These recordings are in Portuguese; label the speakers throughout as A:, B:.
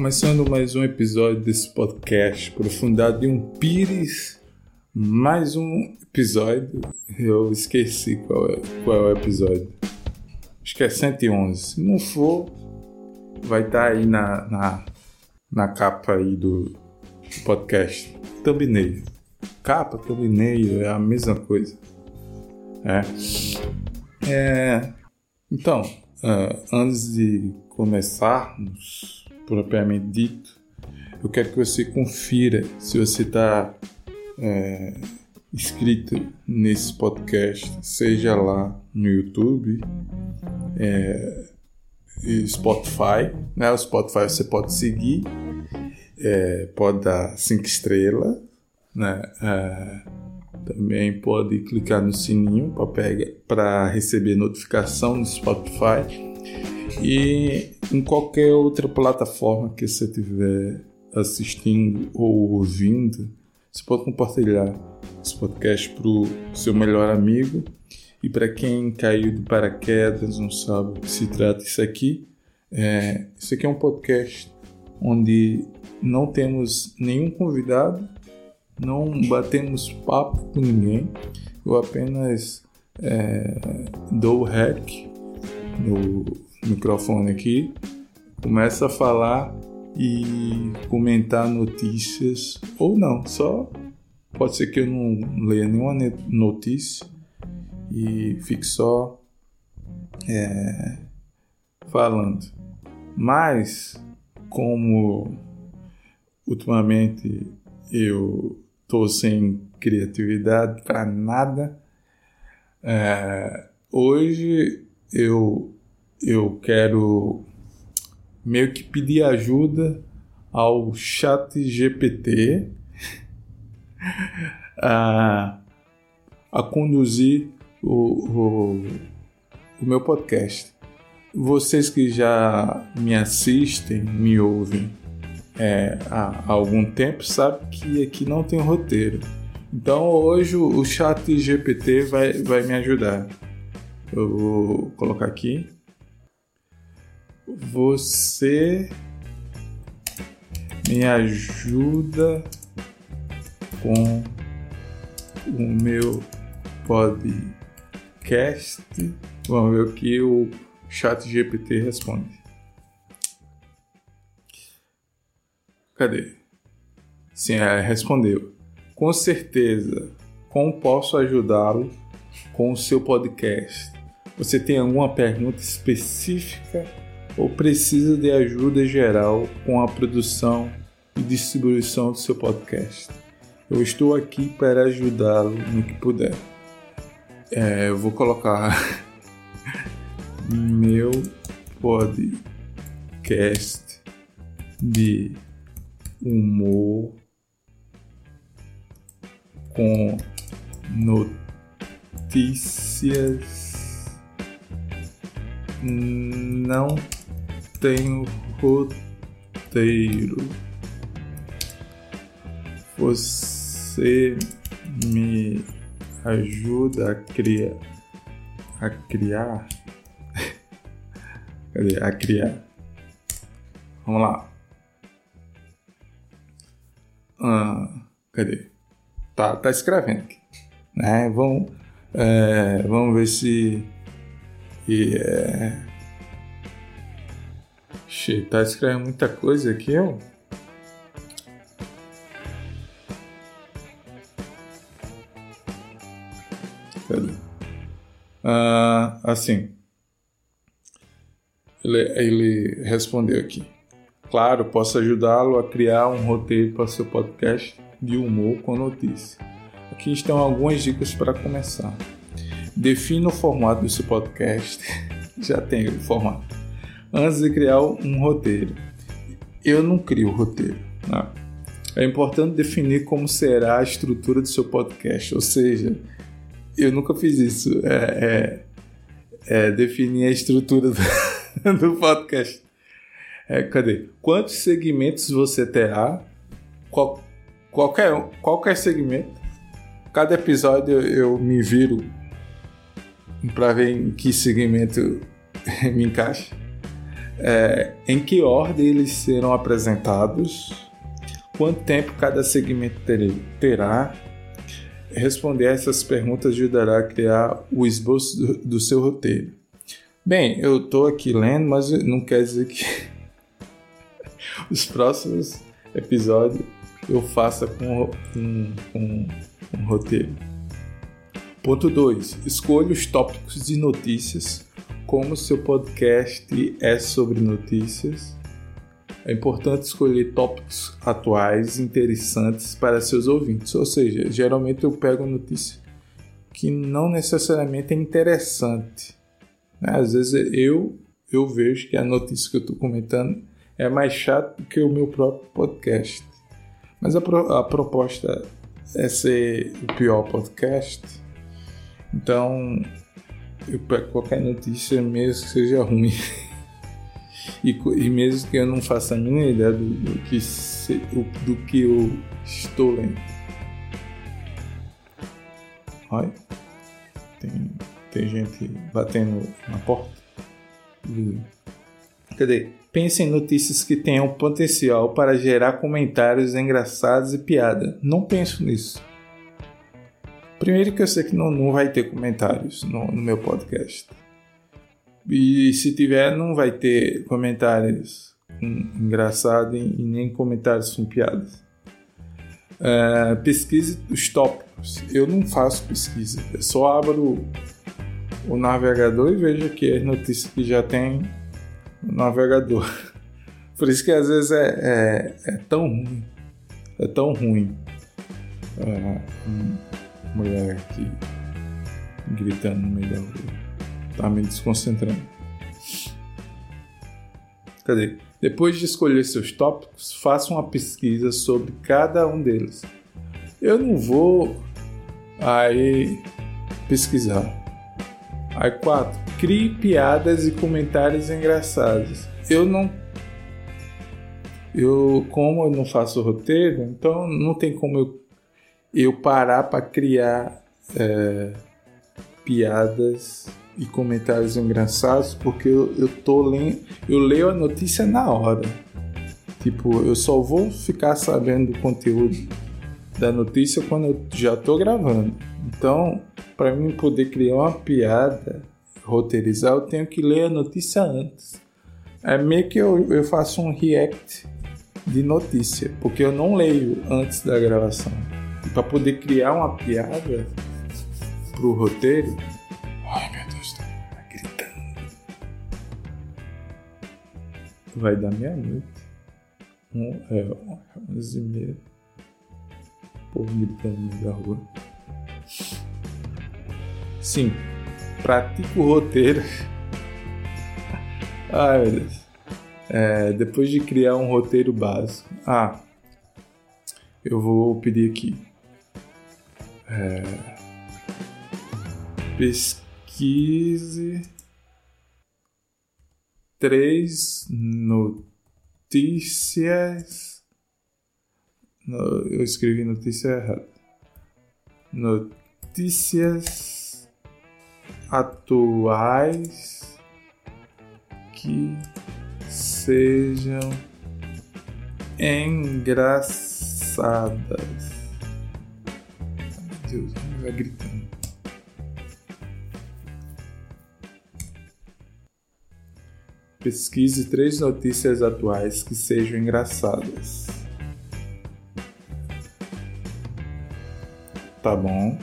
A: começando mais um episódio desse podcast Profundado de um Pires. Mais um episódio. Eu esqueci qual é, qual é o episódio. Acho que é 111. Se não for, vai estar tá aí na, na, na capa aí do podcast. Thumbnail. Capa, thumbnail é a mesma coisa. É. é então, uh, antes de começarmos propriamente dito, eu quero que você confira se você está é, inscrito nesse podcast, seja lá no YouTube, é, Spotify. Né? O Spotify você pode seguir, é, pode dar cinco estrelas, né? É, também pode clicar no sininho para receber notificação no Spotify e em qualquer outra plataforma que você estiver assistindo ou ouvindo, você pode compartilhar esse podcast para o seu melhor amigo. E para quem caiu de paraquedas, não sabe o que se trata isso aqui, é, isso aqui é um podcast onde não temos nenhum convidado, não batemos papo com ninguém, eu apenas é, dou o hack no microfone aqui, começa a falar e comentar notícias, ou não, só pode ser que eu não leia nenhuma notícia e fique só é, falando. Mas, como ultimamente eu tô sem criatividade para nada, é, hoje eu eu quero meio que pedir ajuda ao chat GPT a, a conduzir o, o, o meu podcast. Vocês que já me assistem, me ouvem é, há, há algum tempo, sabem que aqui não tem roteiro. Então hoje o chat GPT vai, vai me ajudar. Eu vou colocar aqui você me ajuda com o meu podcast. Vamos ver o que o chat GPT responde. Cadê? Sim, ela respondeu. Com certeza. Como posso ajudá-lo com o seu podcast? Você tem alguma pergunta específica ou precisa de ajuda geral com a produção e distribuição do seu podcast. Eu estou aqui para ajudá-lo no que puder. É, eu vou colocar meu podcast de humor com notícias não tenho roteiro. Você me ajuda a criar. A criar. Cadê? A criar. Vamos lá. Ah, cadê? Tá, tá escrevendo aqui. Né? Vamos, é, vamos ver se. É, Che, tá escrevendo muita coisa aqui, ó. Cadê? Ah, assim. Ele, ele respondeu aqui. Claro, posso ajudá-lo a criar um roteiro para seu podcast de humor com notícia. Aqui estão algumas dicas para começar. Defina o formato do seu podcast. Já tem o formato antes de criar um roteiro. Eu não crio roteiro. Né? É importante definir como será a estrutura do seu podcast, ou seja, eu nunca fiz isso. É, é, é definir a estrutura do, do podcast. É, cadê? Quantos segmentos você terá? Qual, qualquer, qualquer segmento. Cada episódio eu, eu me viro para ver em que segmento me encaixa. É, em que ordem eles serão apresentados, quanto tempo cada segmento terá. Responder a essas perguntas ajudará a criar o esboço do, do seu roteiro. Bem, eu estou aqui lendo, mas não quer dizer que os próximos episódios eu faça com, com, um roteiro. Ponto 2. Escolha os tópicos de notícias. Como seu podcast é sobre notícias, é importante escolher tópicos atuais, interessantes para seus ouvintes. Ou seja, geralmente eu pego notícia que não necessariamente é interessante. Né? Às vezes eu eu vejo que a notícia que eu estou comentando é mais chata do que o meu próprio podcast. Mas a, pro, a proposta é ser o pior podcast. Então, eu pego qualquer notícia, mesmo que seja ruim. e, e, mesmo que eu não faça a mínima ideia do, do que, se, do, do que eu estou lendo. Olha, tem, tem gente batendo na porta. Cadê? Pense em notícias que tenham potencial para gerar comentários engraçados e piada. Não penso nisso. Primeiro que eu sei que não, não vai ter comentários no, no meu podcast. E se tiver, não vai ter comentários engraçados e nem comentários com piadas. Uh, pesquise os tópicos. Eu não faço pesquisa. Eu só abro o navegador e vejo aqui as notícias que já tem no navegador. Por isso que às vezes é, é, é tão ruim. É tão ruim. É, mulher aqui gritando no meio da rua. Tá me desconcentrando. Cadê? Depois de escolher seus tópicos, faça uma pesquisa sobre cada um deles. Eu não vou aí pesquisar. Aí 4. Crie piadas e comentários engraçados. Eu não. Eu, como eu não faço roteiro, então não tem como eu, eu parar para criar é, piadas e comentários engraçados, porque eu, eu tô lendo. Eu leio a notícia na hora. Tipo, eu só vou ficar sabendo do conteúdo da notícia quando eu já tô gravando. Então, para mim poder criar uma piada, roteirizar, eu tenho que ler a notícia antes. É meio que eu, eu faço um react de notícia, porque eu não leio antes da gravação. Para poder criar uma piada pro roteiro. Ai meu Deus, tá gritando. Vai dar meia-noite. Um, é, onze e meia. Povo gritando no meio da rua. Sim, pratico o roteiro. Ai meu Deus. É, depois de criar um roteiro básico. Ah, eu vou pedir aqui. É, pesquise três notícias. Eu escrevi notícia errada. Notícias atuais que sejam engraçadas. Deus, vai gritando. Pesquise três notícias atuais que sejam engraçadas. Tá bom.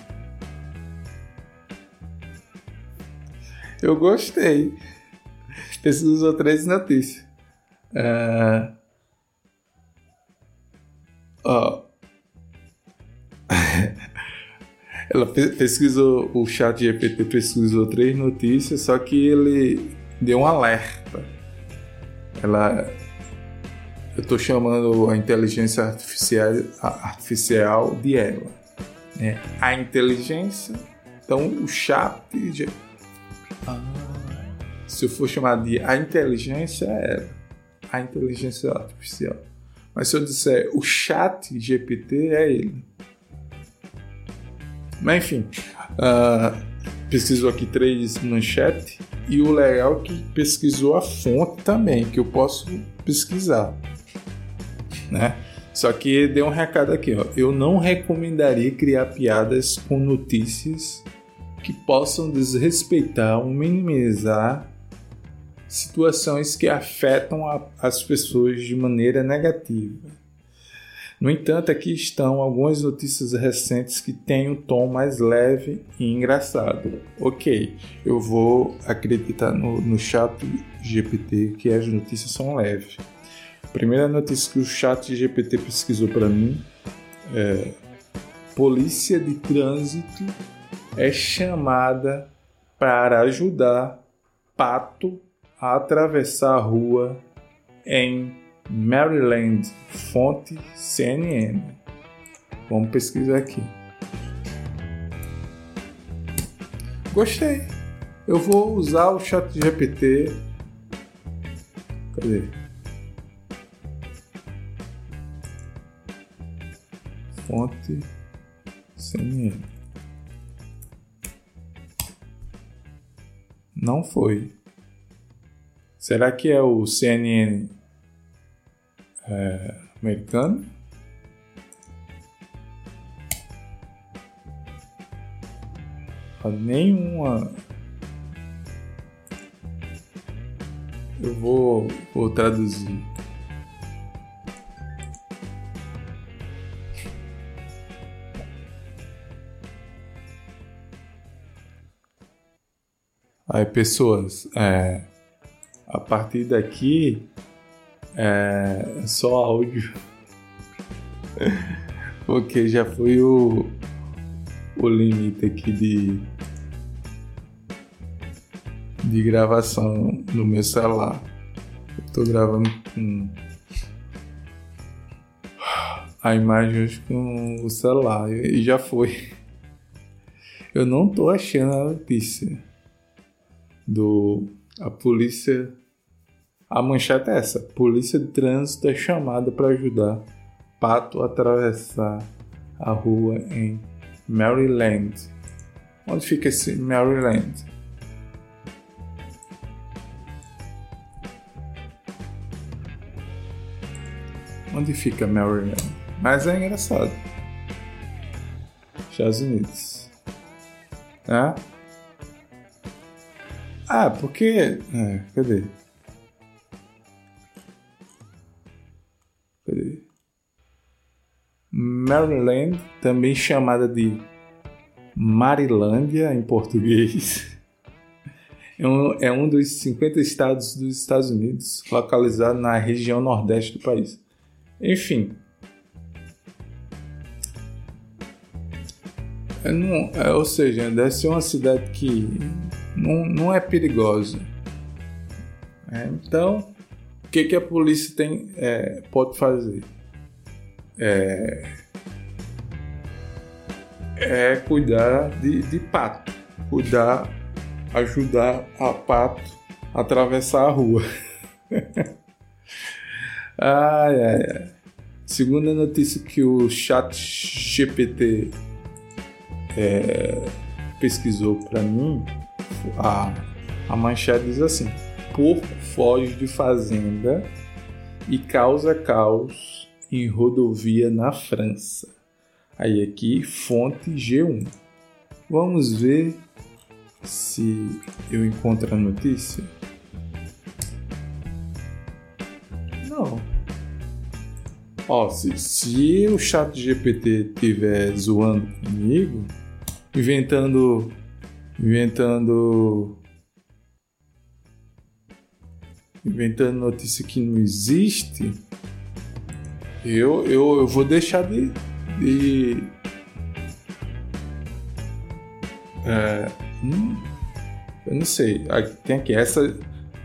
A: Eu gostei. Pesquisou três notícias. Uh... Ó. Ela pesquisou, o chat GPT pesquisou três notícias, só que ele deu um alerta. Ela. Eu estou chamando a inteligência artificial, artificial de ela. Né? A inteligência. Então, o chat ah. Se eu for chamar de a inteligência, é a inteligência artificial. Mas se eu disser o chat GPT, é ele. Mas enfim, uh, pesquisou aqui três manchetes. e o legal é que pesquisou a fonte também, que eu posso pesquisar, né? Só que deu um recado aqui, ó. Eu não recomendaria criar piadas com notícias que possam desrespeitar ou minimizar situações que afetam a, as pessoas de maneira negativa. No entanto, aqui estão algumas notícias recentes que têm um tom mais leve e engraçado. Ok, eu vou acreditar no, no chat GPT que as notícias são leves. A primeira notícia que o chat GPT pesquisou para mim é Polícia de Trânsito é chamada para ajudar pato a atravessar a rua em Maryland, fonte CNN. Vamos pesquisar aqui. Gostei. Eu vou usar o chat GPT. Cadê? Fonte CNN. Não foi. Será que é o CNN é, americano? Nenhuma. Eu vou, vou traduzir. Aí, pessoas, é, a partir daqui é só áudio. Porque já foi o, o limite aqui de, de gravação no meu celular. Eu tô gravando com a imagem hoje com o celular e já foi. Eu não tô achando a notícia do a polícia. A manchete é essa: Polícia de Trânsito é chamada para ajudar Pato a atravessar a rua em Maryland. Onde fica esse Maryland? Onde fica Maryland? Mas é engraçado. Estados Unidos. Né? Ah, porque. É, cadê? Maryland, também chamada de Marilândia em português, é um, é um dos 50 estados dos Estados Unidos, localizado na região nordeste do país. Enfim. É, não, é, ou seja, deve ser uma cidade que não, não é perigosa. É, então, o que, que a polícia tem, é, pode fazer? É, é cuidar de, de pato, cuidar, ajudar a pato a atravessar a rua. ai, ai, ai. Segunda notícia que o chat GPT é, pesquisou para mim a, a manchete diz assim: Porco foge de fazenda e causa caos em rodovia na França. Aí aqui, fonte G1. Vamos ver se eu encontro a notícia. Não. Ó, se, se o chat GPT estiver zoando comigo, inventando inventando inventando notícia que não existe, eu, eu, eu vou deixar de. de é, hum, eu não sei. Aqui, tem aqui, essa.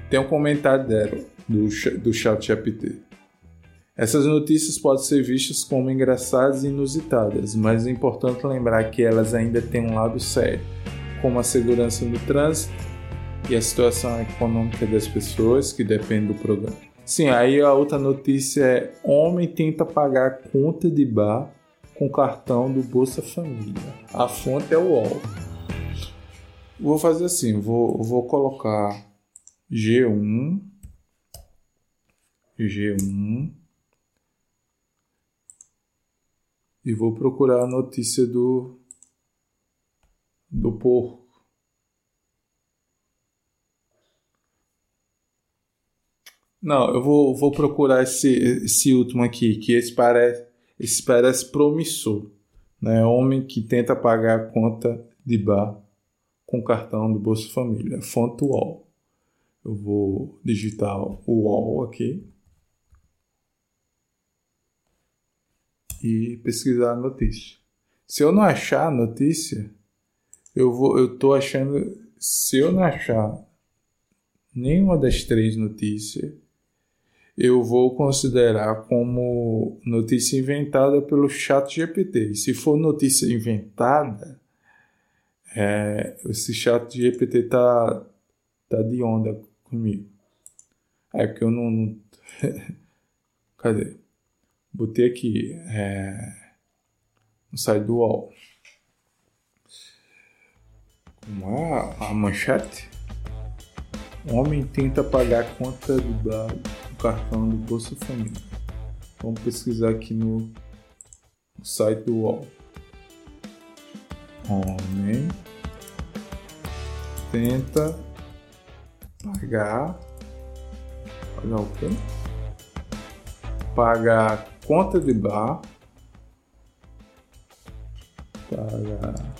A: Tem um comentário dela, do, do chat GPT. Essas notícias podem ser vistas como engraçadas e inusitadas, mas é importante lembrar que elas ainda têm um lado sério como a segurança no trânsito e a situação econômica das pessoas, que depende do programa. Sim, aí a outra notícia é: homem tenta pagar conta de bar com cartão do Bolsa Família. A fonte é o UOL. vou fazer assim, vou, vou colocar G1, G1 e vou procurar a notícia do do porco. Não, eu vou, vou procurar esse, esse último aqui, que esse parece, esse parece promissor. Né? Homem que tenta pagar a conta de bar com cartão do Bolsa Família. Fonte UOL. Eu vou digitar o UOL aqui. E pesquisar a notícia. Se eu não achar a notícia, eu vou, eu tô achando, se eu não achar nenhuma das três notícias, eu vou considerar como notícia inventada pelo chat GPT. E se for notícia inventada, é, esse chat GPT tá, tá de onda comigo. É que eu não. não... Cadê? Botei aqui é, site do UOL. Como a, a manchete? Homem tenta pagar conta do, do cartão do Bolsa Família. Vamos pesquisar aqui no, site do UOL. Homem tenta pagar. Pagar o quê? Pagar conta de bar. Pagar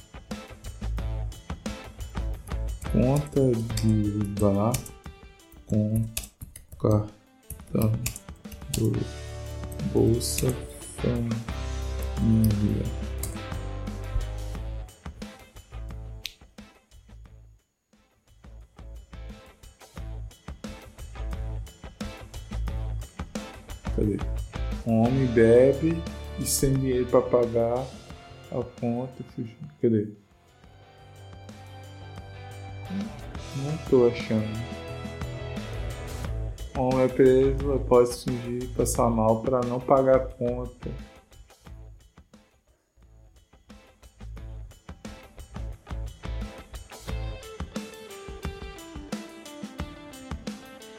A: conta de bar com cartão do Bolsa Família. Cadê? Homem bebe e sem dinheiro para pagar a conta. Cadê? Não tô achando. É preso após fingir passar mal para não pagar a conta.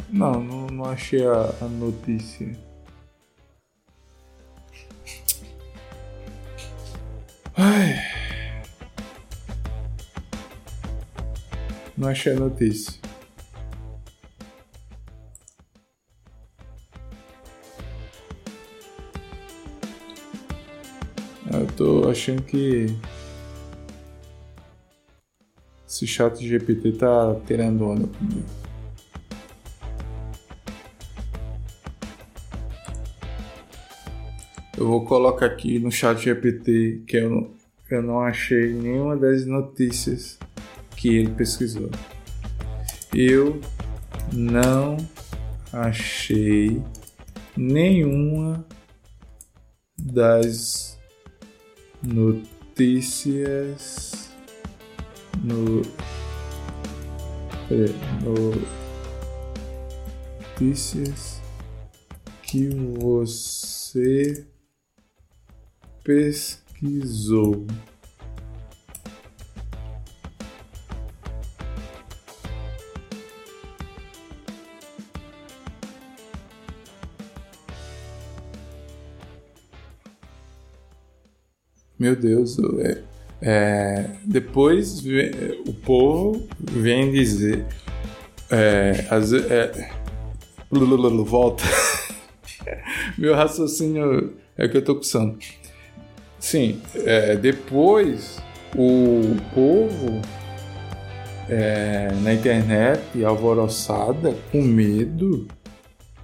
A: Não, não, não achei a, a notícia. Ai. Não achei a notícia. Achando que esse chat GPT tá tirando onda comigo. Eu vou colocar aqui no chat GPT que eu eu não achei nenhuma das notícias que ele pesquisou. Eu não achei nenhuma das notícias no, no notícias que você pesquisou. Meu Deus, é, é, depois o povo vem dizer. É, as, é, volta. Meu raciocínio é que eu tô com Sim, é, depois o povo é, na internet alvoroçada, com medo,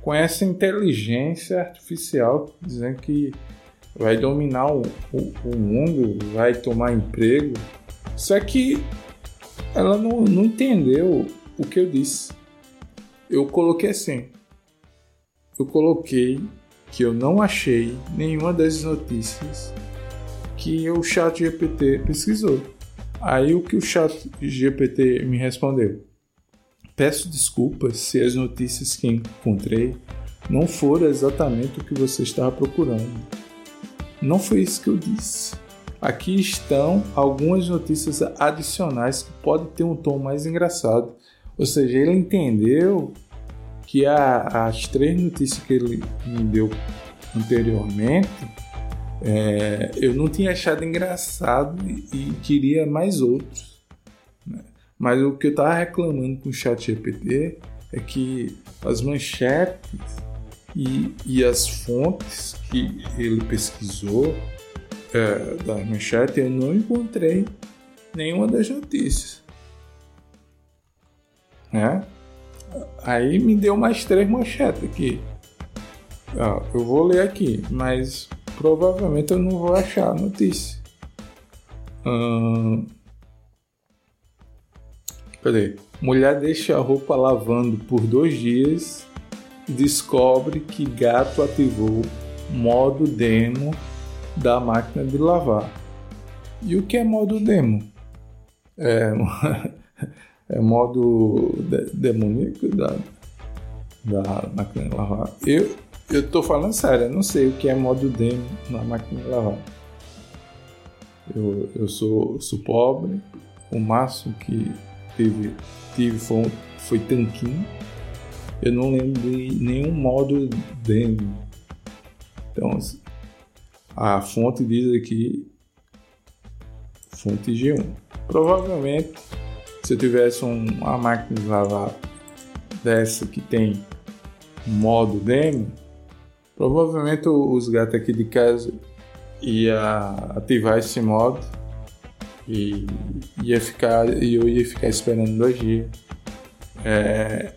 A: com essa inteligência artificial dizendo que vai dominar o, o, o mundo, vai tomar emprego. Só que ela não, não entendeu o que eu disse. Eu coloquei assim. Eu coloquei que eu não achei nenhuma das notícias que o chat GPT pesquisou. Aí o que o chat GPT me respondeu? Peço desculpas se as notícias que encontrei não foram exatamente o que você estava procurando. Não foi isso que eu disse. Aqui estão algumas notícias adicionais que podem ter um tom mais engraçado. Ou seja, ele entendeu que a, as três notícias que ele me deu anteriormente é, eu não tinha achado engraçado e, e queria mais outros. Né? Mas o que eu estava reclamando com o chat GPT é que as manchetes e, e as fontes que ele pesquisou é, da manchete eu não encontrei nenhuma das notícias. Né? Aí me deu mais três manchetes aqui. Ah, eu vou ler aqui, mas provavelmente eu não vou achar a notícia. Hum... Cadê? Mulher deixa a roupa lavando por dois dias descobre que gato ativou modo demo da máquina de lavar. E o que é modo demo? É, é modo de, demoníaco da, da máquina de lavar. Eu, eu tô falando sério, eu não sei o que é modo demo na máquina de lavar. Eu, eu sou, sou pobre, o máximo que tive, tive foi, foi tanquinho. Eu não lembro de nenhum modo demo. Então, a fonte diz aqui, fonte G1. Provavelmente, se eu tivesse uma máquina de lavar dessa que tem modo demo, Provavelmente os gatos aqui de casa ia ativar esse modo e ia ficar e eu ia ficar esperando dois dias é,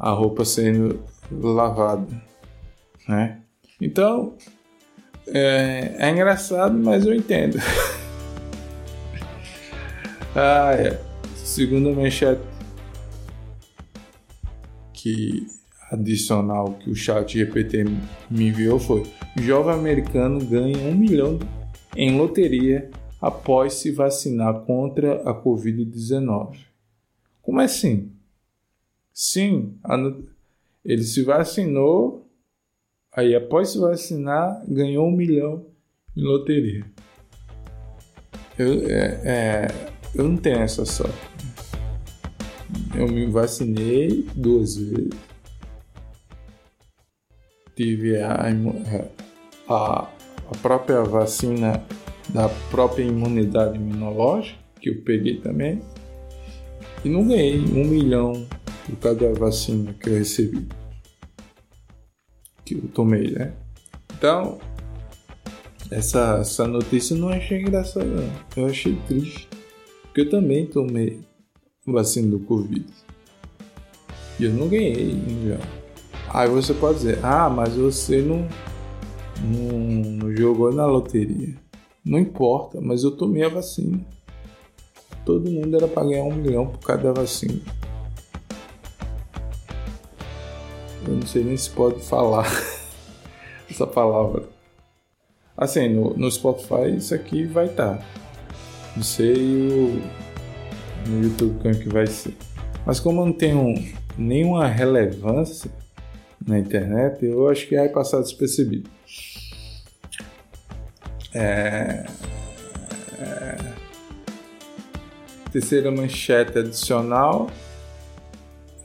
A: a roupa sendo lavada, né? Então é, é engraçado, mas eu entendo. ah, é. Segunda manchete que adicional que o chat GPT me enviou foi: jovem americano ganha um milhão em loteria após se vacinar contra a Covid-19. Como assim? Sim, ele se vacinou, aí após se vacinar, ganhou um milhão em loteria. Eu, é, é, eu não tenho essa sorte. Eu me vacinei duas vezes tive a, a, a própria vacina da própria imunidade imunológica, que eu peguei também, e não ganhei um milhão por cada vacina que eu recebi, que eu tomei, né? Então, essa, essa notícia não achei engraçada, eu achei triste, porque eu também tomei vacina do Covid. E eu não ganhei um milhão. Aí você pode dizer, ah, mas você não, não, não jogou na loteria. Não importa, mas eu tomei a vacina. Todo mundo era para ganhar um milhão por cada vacina. Eu não sei nem se pode falar essa palavra. Assim, no, no Spotify isso aqui vai estar. Tá. Não sei o, no YouTube como é que vai ser. Mas como não tem nenhuma relevância, na internet, eu acho que vai passar despercebido. É... É... Terceira manchete adicional,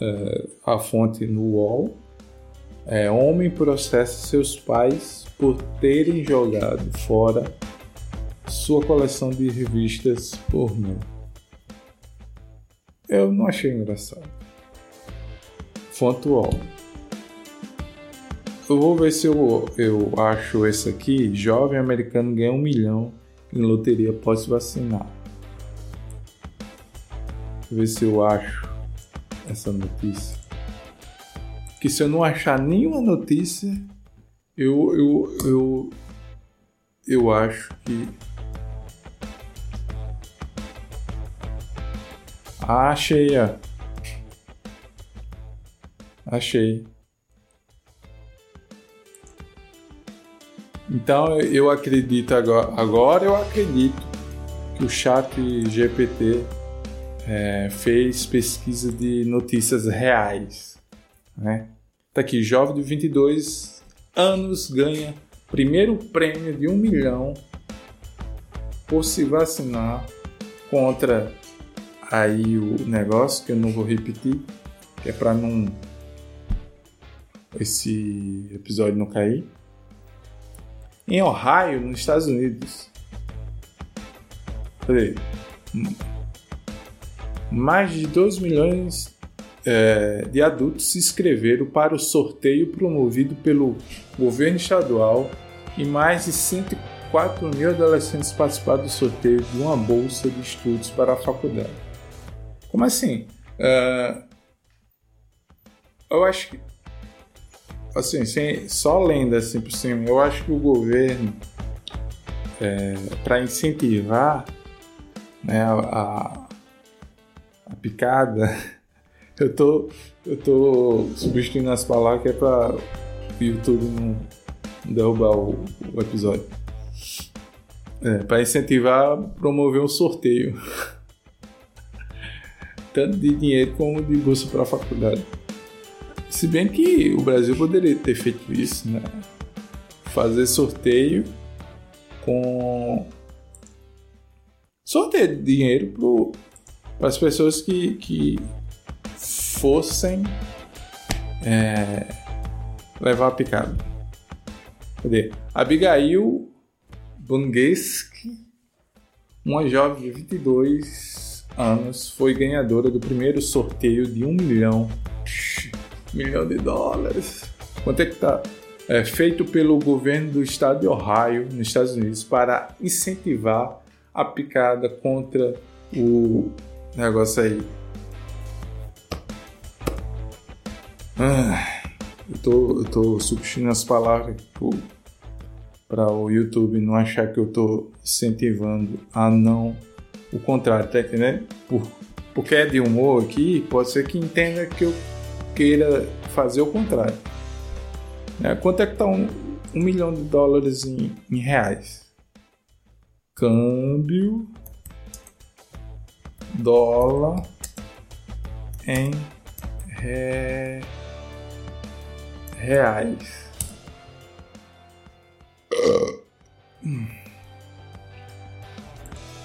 A: é... a fonte no UOL. É, homem processa seus pais por terem jogado fora sua coleção de revistas pornô. Eu não achei engraçado. Fonte UOL. Eu vou ver se eu, eu acho esse aqui. Jovem americano ganha um milhão em loteria após vacinar. Ver se eu acho essa notícia. Que se eu não achar nenhuma notícia, eu, eu, eu, eu acho que. Ah, achei, ó. Achei. Então eu acredito agora, agora eu acredito que o chat GPT é, fez pesquisa de notícias reais. Né? Tá aqui, jovem de 22 anos ganha primeiro prêmio de um milhão por se vacinar contra aí o negócio que eu não vou repetir, que é para não esse episódio não cair. Em Ohio, nos Estados Unidos, Falei, mais de 2 milhões é, de adultos se inscreveram para o sorteio promovido pelo governo estadual e mais de 104 mil adolescentes participaram do sorteio de uma bolsa de estudos para a faculdade. Como assim? Uh, eu acho que assim, sem, só lendo assim por cima, eu acho que o governo é, para incentivar né, a, a picada, eu tô, eu tô substituindo as palavras que é para o YouTube não derrubar o, o episódio. É, para incentivar, promover um sorteio. Tanto de dinheiro como de bolsa para a faculdade. Se bem que o Brasil poderia ter feito isso, né? Fazer sorteio com sorteio de dinheiro para as pessoas que, que fossem é, levar a picada. Cadê? Abigail Bungeski, uma jovem de 22 anos, foi ganhadora do primeiro sorteio de um milhão, milhão de dólares. Quanto é que tá? É feito pelo governo do estado de Ohio, nos Estados Unidos, para incentivar a picada contra o negócio aí. Ah, eu, tô, eu tô substituindo as palavras para o YouTube não achar que eu tô incentivando a não o contrário, tá entendendo? Por, porque é de humor aqui, pode ser que entenda que eu queira fazer o contrário. É, quanto é que tá um, um milhão de dólares em, em reais? câmbio dólar em re... reais.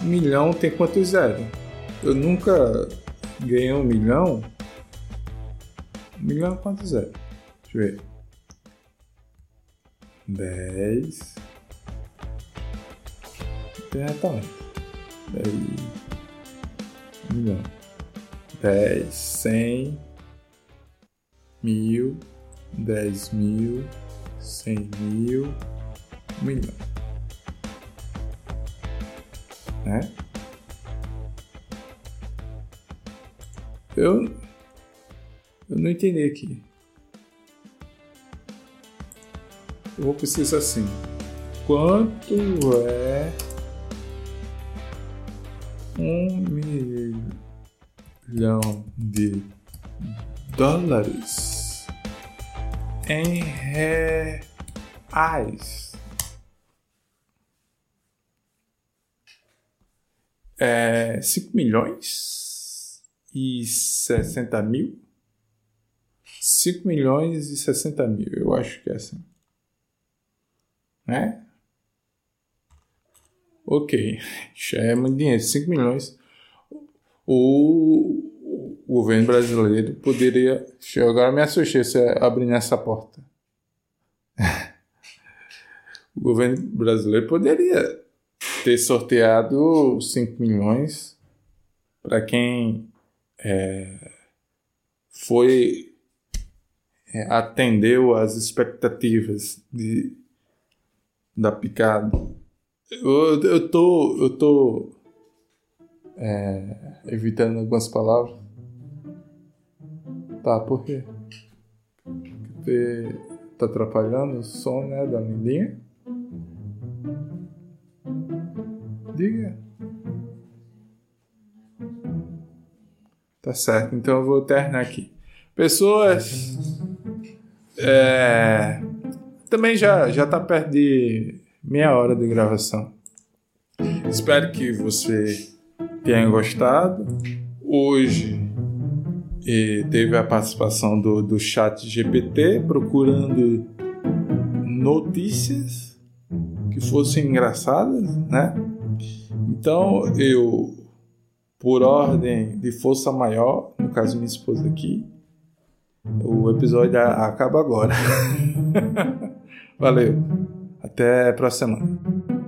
A: Um milhão tem quanto zero? Eu nunca ganhei um milhão. Um milhão quanto zero? Deixa eu ver. Dez diretamente. Um milhão. 10, 100, mil, 10 mil, 100 mil, 1 milhão. Né? Eu, eu não entendi aqui. Eu vou precisar assim. Quanto é um milhão de dólares em reais. É, 5 milhões e 60 mil? 5 milhões e 60 mil, eu acho que é assim. Né? Ok, já é muito dinheiro, 5 milhões. O, o governo brasileiro poderia. Agora me assustei se abrir essa porta. o governo brasileiro poderia ter sorteado 5 milhões para quem é, foi é, atendeu às expectativas de, da picada eu, eu tô. Eu tô. É, evitando algumas palavras. Tá, por quê? Porque tá atrapalhando o som, né, da Lindinha? Diga. Tá certo, então eu vou terminar aqui. Pessoas. É, também já, já tá perto de meia hora de gravação. Espero que você tenha gostado. Hoje teve a participação do, do chat GPT procurando notícias que fossem engraçadas, né? Então eu, por ordem de força maior, no caso minha esposa aqui, o episódio acaba agora. Valeu. Até a próxima semana.